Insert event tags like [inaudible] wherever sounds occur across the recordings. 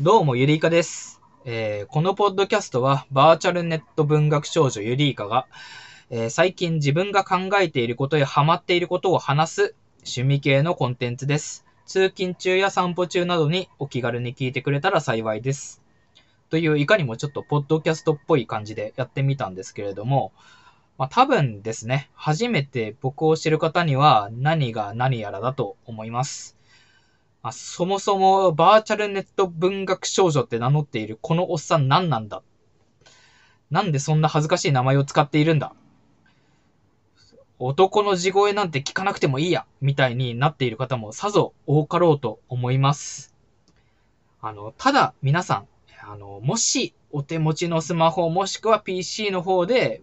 どうも、ゆりいかです。えーこのポッドキャストは、バーチャルネット文学少女ゆりいかが、えー最近自分が考えていることやハマっていることを話す趣味系のコンテンツです。通勤中や散歩中などにお気軽に聞いてくれたら幸いです。という、いかにもちょっとポッドキャストっぽい感じでやってみたんですけれども、まあ多分ですね、初めて僕を知る方には何が何やらだと思います。まあ、そもそもバーチャルネット文学少女って名乗っているこのおっさん何なんだ？なんでそんな恥ずかしい名前を使っているんだ？男の地声なんて聞かなくてもいいやみたいになっている方もさぞ多かろうと思います。あの、ただ皆さん、あの、もしお手持ちのスマホもしくは PC の方で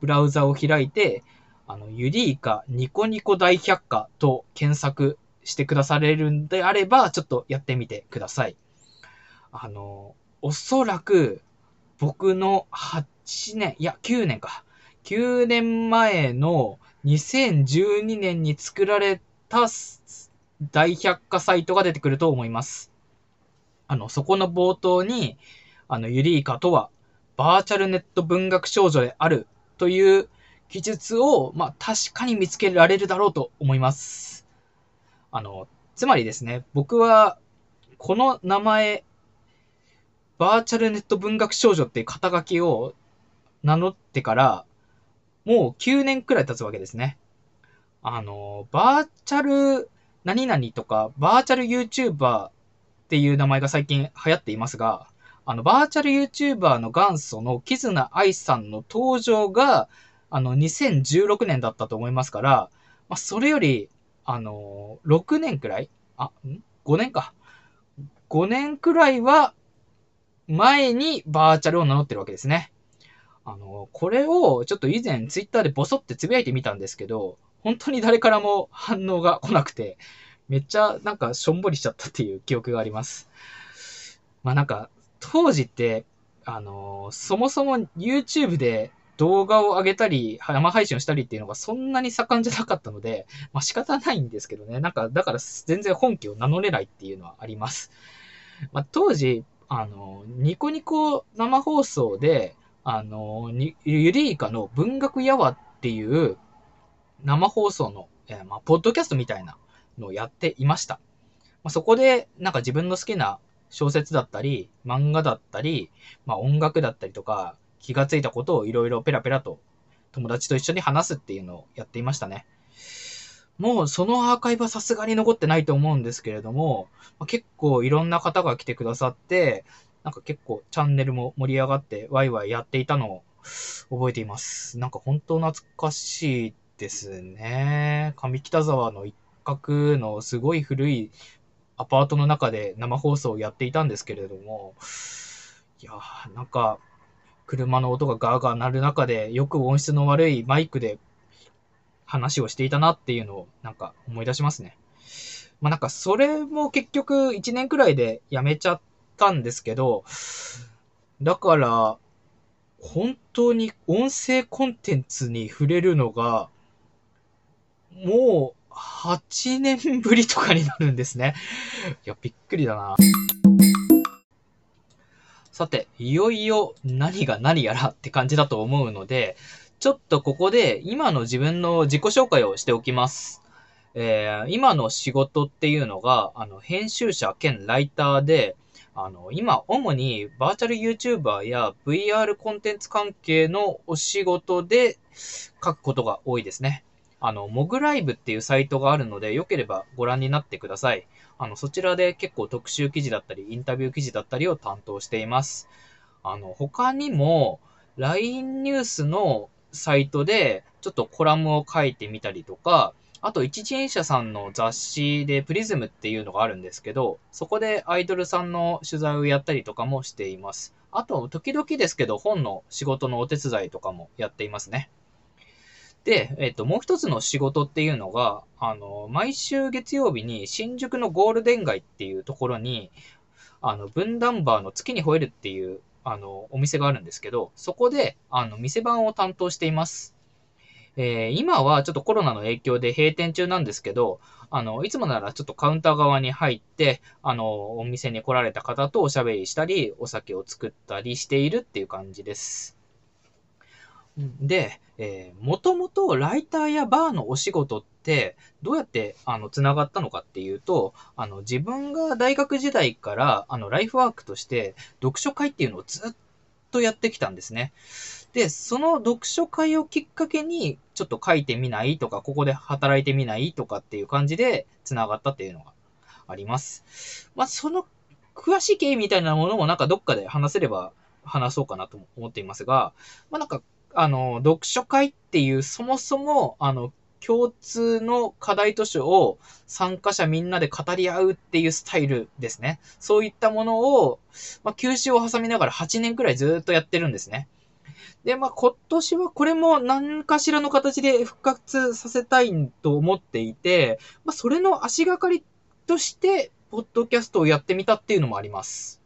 ブラウザを開いて、あの、ユリイカニコニコ大百科と検索してくだされるんであれば、ちょっとやってみてください。あの、おそらく僕の8年、いや9年か。9年前の2012年に作られた大百科サイトが出てくると思います。あの、そこの冒頭に、あの、ユリイカとは、バーチャルネット文学少女であるという記述を、まあ、確かに見つけられるだろうと思います。あの、つまりですね、僕は、この名前、バーチャルネット文学少女っていう肩書きを名乗ってから、もう9年くらい経つわけですね。あの、バーチャル何々とか、バーチャル YouTuber っていう名前が最近流行っていますが、あの、バーチャル YouTuber の元祖のキズナアイさんの登場が、あの、2016年だったと思いますから、まあ、それより、あの、6年くらい？あ、ん ?5 年か。5年くらいは、前にバーチャルを名乗ってるわけですね。あの、これをちょっと以前ツイッターでボソってつぶやいてみたんですけど、本当に誰からも反応が来なくて、めっちゃなんかしょんぼりしちゃったっていう記憶があります。まあなんか、当時って、あの、そもそも YouTube で動画を上げたり、生配信をしたりっていうのがそんなに盛んじゃなかったので、[laughs] まあ仕方ないんですけどね。なんか、だから全然本気を名乗れないっていうのはあります。まあ当時、あの、ニコニコ生放送で、あの、ユリイカの文学やわっていう生放送の、えーまあ、ポッドキャストみたいなのをやっていました。まあ、そこで、なんか自分の好きな小説だったり、漫画だったり、まあ、音楽だったりとか、気がついたことをいろいろペラペラと友達と一緒に話すっていうのをやっていましたね。もうそのアーカイブはさすがに残ってないと思うんですけれども、結構いろんな方が来てくださって、なんか結構チャンネルも盛り上がってワイワイやっていたのを覚えています。なんか本当懐かしいですね。上北沢の一角のすごい古いアパートの中で生放送をやっていたんですけれども、いやーなんか車の音がガーガー鳴る中でよく音質の悪いマイクで話をしていたなっていうのをなんか思い出しますね。まあなんかそれも結局1年くらいでやめちゃったんですけど、だから、本当に音声コンテンツに触れるのが、もう8年ぶりとかになるんですね。いや、びっくりだな。さて、いよいよ何が何やらって感じだと思うので、ちょっとここで今の自分の自己紹介をしておきます。えー今の仕事っていうのが、あの、編集者兼ライターで、あの、今、主にバーチャル YouTuber や VR コンテンツ関係のお仕事で書くことが多いですね。あの、モグライブっていうサイトがあるので、よければご覧になってください。あの、そちらで結構特集記事だったり、インタビュー記事だったりを担当しています。あの、他にも、LINE ニュースのサイトで、ちょっとコラムを書いてみたりとか、あと、一人者さんの雑誌でプリズムっていうのがあるんですけど、そこでアイドルさんの取材をやったりとかもしています。あと、時々ですけど、本の仕事のお手伝いとかもやっていますね。で、えっ、と、もう一つの仕事っていうのが、あの、毎週月曜日に新宿のゴールデン街っていうところに、あの、分断バーの月に吠えるっていう、あの、お店があるんですけど、そこで、あの、店番を担当しています。えー、今はちょっとコロナの影響で閉店中なんですけど、あの、いつもならちょっとカウンター側に入って、あの、お店に来られた方とおしゃべりしたり、お酒を作ったりしているっていう感じです。で、えー、もともとライターやバーのお仕事って、どうやって、あの、繋がったのかっていうと、あの、自分が大学時代から、あの、ライフワークとして、読書会っていうのをずっとやってきたんですね。で、その読書会をきっかけに、ちょっと書いてみないとか、ここで働いてみないとかっていう感じで繋がったっていうのがあります。まあ、その詳しい経緯みたいなものもなんかどっかで話せれば話そうかなと思っていますが、まあ、なんか、あの、読書会っていうそもそも、あの、共通の課題図書を参加者みんなで語り合うっていうスタイルですね。そういったものを、まあ、休止を挟みながら8年くらいずっとやってるんですね。で、まあ、今年はこれも何かしらの形で復活させたいと思っていて、まあ、それの足がかりとして、ポッドキャストをやってみたっていうのもあります。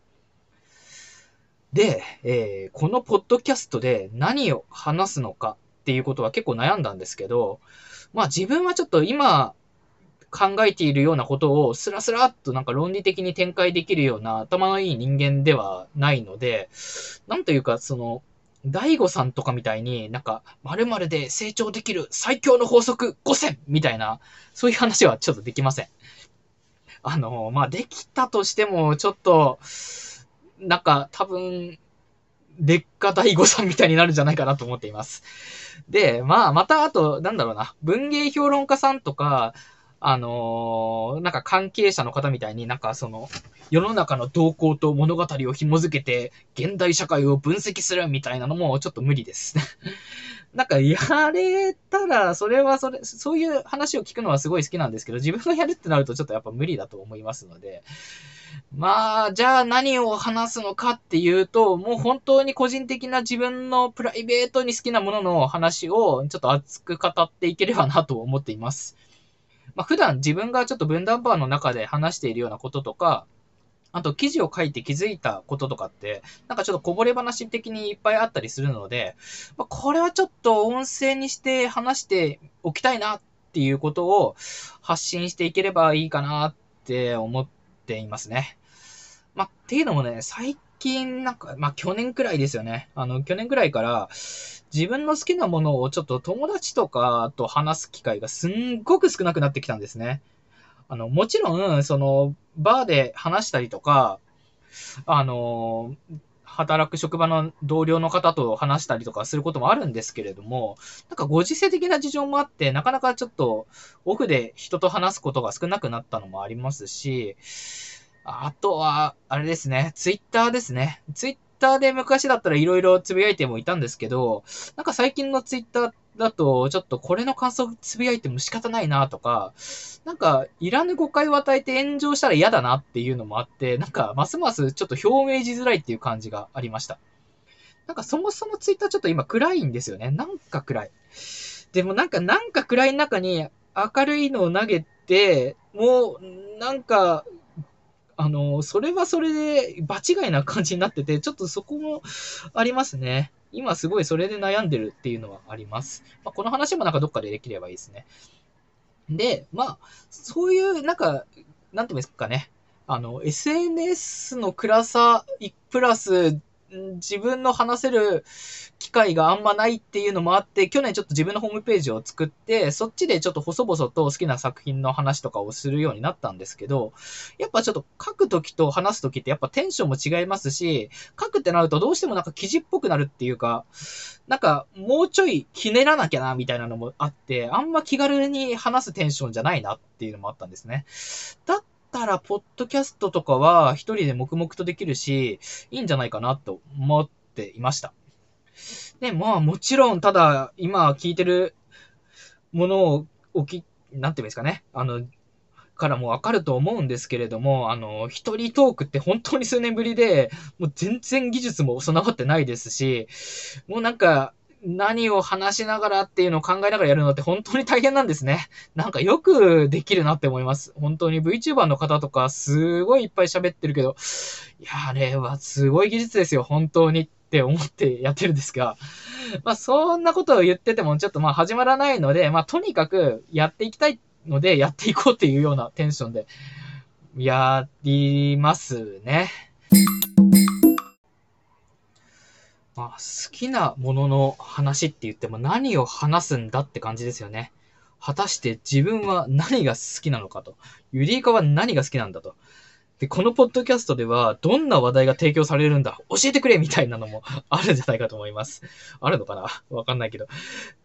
で、えー、このポッドキャストで何を話すのかっていうことは結構悩んだんですけど、まあ自分はちょっと今考えているようなことをスラスラっとなんか論理的に展開できるような頭のいい人間ではないので、なんというかその、大悟さんとかみたいになんか〇〇で成長できる最強の法則5000みたいな、そういう話はちょっとできません。あの、まあ、できたとしてもちょっと、なんか多分、劣化大悟さんみたいになるんじゃないかなと思っています。で、まあ、またあと、なんだろうな、文芸評論家さんとか、あのー、なんか関係者の方みたいになんかその、世の中の動向と物語を紐づけて、現代社会を分析するみたいなのもちょっと無理です。[laughs] なんか、やれたら、それはそれ、そういう話を聞くのはすごい好きなんですけど、自分がやるってなるとちょっとやっぱ無理だと思いますので、まあ、じゃあ何を話すのかっていうと、もう本当に個人的な自分のプライベートに好きなものの話をちょっと熱く語っていければなと思っています。まあ、普段自分がちょっと分断バーの中で話しているようなこととか、あと記事を書いて気づいたこととかって、なんかちょっとこぼれ話的にいっぱいあったりするので、まあ、これはちょっと音声にして話しておきたいなっていうことを発信していければいいかなって思ってっていますね。まあ、っていうのもね、最近なんか、まあ去年くらいですよね。あの、去年くらいから、自分の好きなものをちょっと友達とかと話す機会がすんごく少なくなってきたんですね。あの、もちろん、その、バーで話したりとか、あの、働く職場の同僚の方と話したりとかすることもあるんですけれども、なんかご時世的な事情もあって、なかなかちょっとオフで人と話すことが少なくなったのもありますし、あとは、あれですね、ツイッターですね。ツイッターで昔だったら色々つぶやいてもいたんですけど、なんか最近のツイッターだと、ちょっとこれの感想つぶやいても仕方ないなとか、なんか、いらぬ誤解を与えて炎上したら嫌だなっていうのもあって、なんか、ますますちょっと表明しづらいっていう感じがありました。なんかそもそもツイッターちょっと今暗いんですよね。なんか暗い。でもなんか、なんか暗い中に明るいのを投げて、もう、なんか、あの、それはそれで場違いな感じになってて、ちょっとそこもありますね。今すごいそれで悩んでるっていうのはあります。まあ、この話もなんかどっかでできればいいですね。で、まあ、そういう、なんか、なんていうんですかね。あの、SNS の暗さ、プラス、自分の話せる機会があんまないっていうのもあって、去年ちょっと自分のホームページを作って、そっちでちょっと細々と好きな作品の話とかをするようになったんですけど、やっぱちょっと書くときと話すときってやっぱテンションも違いますし、書くってなるとどうしてもなんか記事っぽくなるっていうか、なんかもうちょいひねらなきゃなみたいなのもあって、あんま気軽に話すテンションじゃないなっていうのもあったんですね。だったら、ポッドキャストとかは一人で黙々とできるし、いいんじゃないかなと思っていました。で、まあもちろん、ただ、今聞いてるものを置き、なんていうんですかね。あの、からもわかると思うんですけれども、あの、一人トークって本当に数年ぶりで、もう全然技術も備わってないですし、もうなんか、何を話しながらっていうのを考えながらやるのって本当に大変なんですね。なんかよくできるなって思います。本当に VTuber の方とかすごいいっぱい喋ってるけど、いや、あれはすごい技術ですよ、本当にって思ってやってるんですが、まあそんなことを言っててもちょっとまあ始まらないので、まあとにかくやっていきたいのでやっていこうっていうようなテンションでやりますね。まあ好きなものの話って言っても何を話すんだって感じですよね。果たして自分は何が好きなのかと。ユリイカは何が好きなんだと。で、このポッドキャストでは、どんな話題が提供されるんだ教えてくれみたいなのも [laughs] あるんじゃないかと思います。あるのかな？わかんないけど。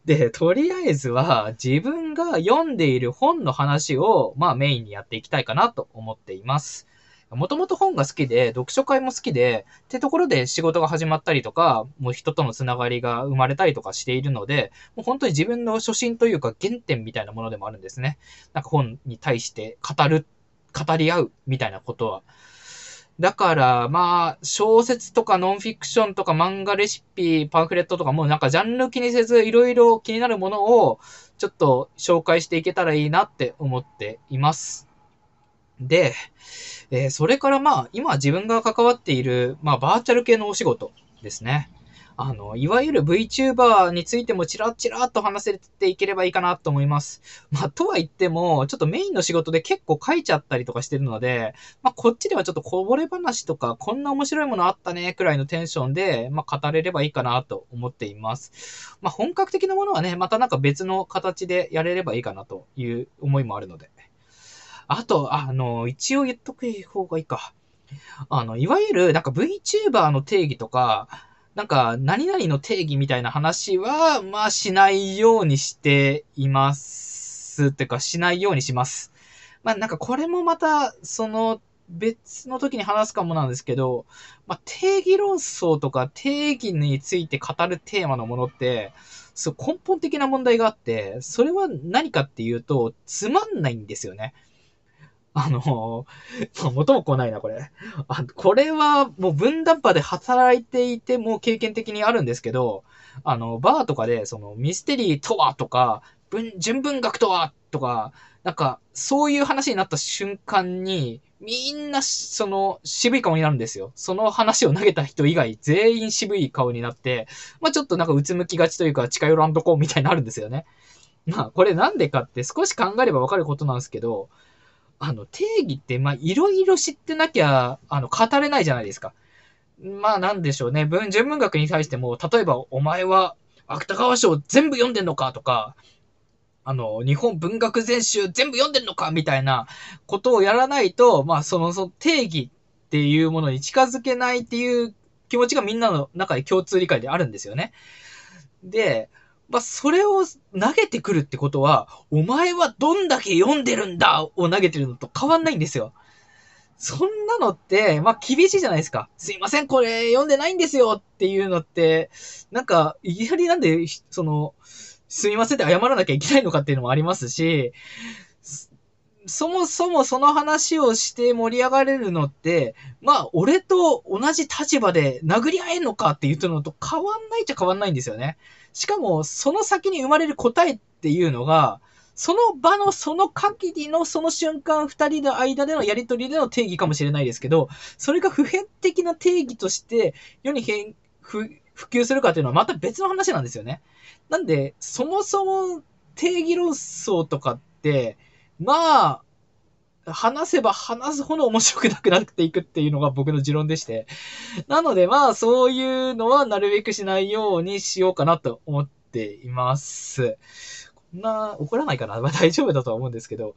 で、とりあえずは、自分が読んでいる本の話を、まあメインにやっていきたいかなと思っています。もともと本が好きで、読書会も好きで、ってところで仕事が始まったりとか、もう人とのつながりが生まれたりとかしているので、もう本当に自分の初心というか原点みたいなものでもあるんですね。なんか本に対して語る語り合うみたいなことは。だから、まあ、小説とかノンフィクションとか漫画レシピ、パンフレットとかもなんかジャンル気にせずいろいろ気になるものをちょっと紹介していけたらいいなって思っています。で、えー、それからまあ、今自分が関わっている、まあ、バーチャル系のお仕事ですね。あの、いわゆる VTuber についてもチラッチラっと話せていければいいかなと思います。まあ、とは言っても、ちょっとメインの仕事で結構書いちゃったりとかしてるので、まあ、こっちではちょっとこぼれ話とか、こんな面白いものあったね、くらいのテンションで、まあ、語れればいいかなと思っています。まあ、本格的なものはね、またなんか別の形でやれればいいかなという思いもあるので。あと、あの、一応言っとく方がいいか。あの、いわゆる、なんか VTuber の定義とか、なんか、何々の定義みたいな話は、まあ、しないようにしています。ってか、しないようにします。まあ、なんか、これもまた、その、別の時に話すかもなんですけど、まあ、定義論争とか定義について語るテーマのものって、そう根本的な問題があって、それは何かっていうと、つまんないんですよね。あの、元も来ないな、これ。あ、これはもう分断波で働いていても経験的にあるんですけど、あの、バーとかで、その、ミステリーとはとか、文、純文学とはとか、なんか、そういう話になった瞬間に、みんな、その、渋い顔になるんですよ。その話を投げた人以外、全員渋い顔になって、まあちょっとなんかうつむきがちというか、近寄らんとこみたいになるんですよね。まあ、これなんでかって少し考えればわかることなんですけど、あの、定義って、まあ、いろいろ知ってなきゃ、あの、語れないじゃないですか。まあ、なんでしょうね。文、純文学に対しても、例えば、お前は、芥川賞全部読んでんのかとか、あの、日本文学全集全部読んでんのかみたいなことをやらないと、まあ、その、その定義っていうものに近づけないっていう気持ちがみんなの中で共通理解であるんですよね。で、まあ、それを投げてくるってことは、お前はどんだけ読んでるんだを投げてるのと変わんないんですよ。そんなのって、まあ、厳しいじゃないですか。すいません、これ読んでないんですよっていうのって、なんか、いきなりなんで、その、すみませんって謝らなきゃいけないのかっていうのもありますし、そもそもその話をして盛り上がれるのって、まあ、俺と同じ立場で殴り合えんのかって言ってるのと変わんないっちゃ変わんないんですよね。しかも、その先に生まれる答えっていうのが、その場のその限りのその瞬間二人の間でのやりとりでの定義かもしれないですけど、それが普遍的な定義として世に変、普及するかっていうのはまた別の話なんですよね。なんで、そもそも定義論争とかって、まあ、話せば話すほど面白くなくなっていくっていうのが僕の持論でして。なのでまあそういうのはなるべくしないようにしようかなと思っています。こんな怒らないかな？まあ大丈夫だとは思うんですけど。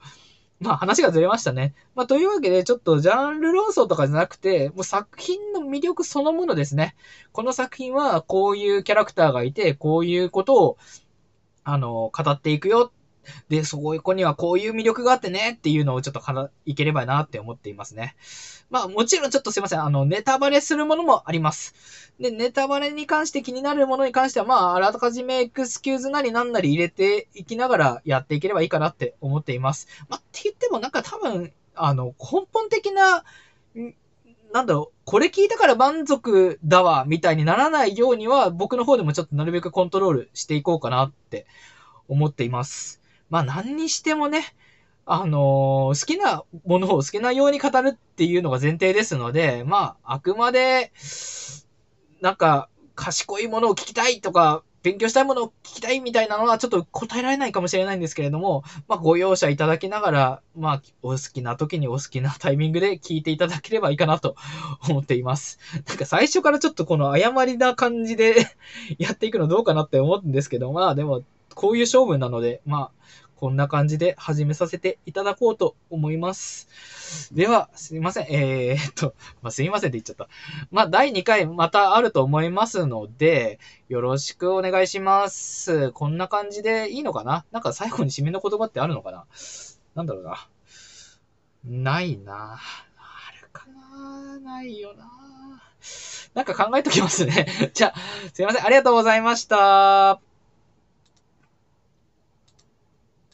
まあ話がずれましたね。まあというわけでちょっとジャンル論争とかじゃなくて、もう作品の魅力そのものですね。この作品はこういうキャラクターがいて、こういうことをあの、語っていくよで、そこにはこういう魅力があってねっていうのをちょっとからいければなって思っていますね。まあもちろんちょっとすいません。あの、ネタバレするものもあります。で、ネタバレに関して気になるものに関しては、まあ、あらかじめエクスキューズなりなんなり入れていきながらやっていければいいかなって思っています。まあ、って言ってもなんか多分、あの、根本的な、なんだろう、これ聞いたから満足だわ、みたいにならないようには、僕の方でもちょっとなるべくコントロールしていこうかなって思っています。まあ何にしてもね、あのー、好きなものを好きなように語るっていうのが前提ですので、まあ、あくまで、なんか、賢いものを聞きたいとか、勉強したいものを聞きたいみたいなのはちょっと答えられないかもしれないんですけれども、まあ、ご容赦いただきながら、まあ、お好きな時にお好きなタイミングで聞いていただければいいかなと思っています。なんか最初からちょっとこの誤りな感じで [laughs] やっていくのどうかなって思うんですけど、まあでも、こういう勝負なので、まあ、こんな感じで始めさせていただこうと思います。では、すいません。えー、っと、まあ、すいませんって言っちゃった。まあ、第2回またあると思いますので、よろしくお願いします。こんな感じでいいのかな？なんか最後に締めの言葉ってあるのかな？なんだろうな。ないな。あるかな？ないよな。なんか考えときますね。[laughs] じゃあ、すいません。ありがとうございました。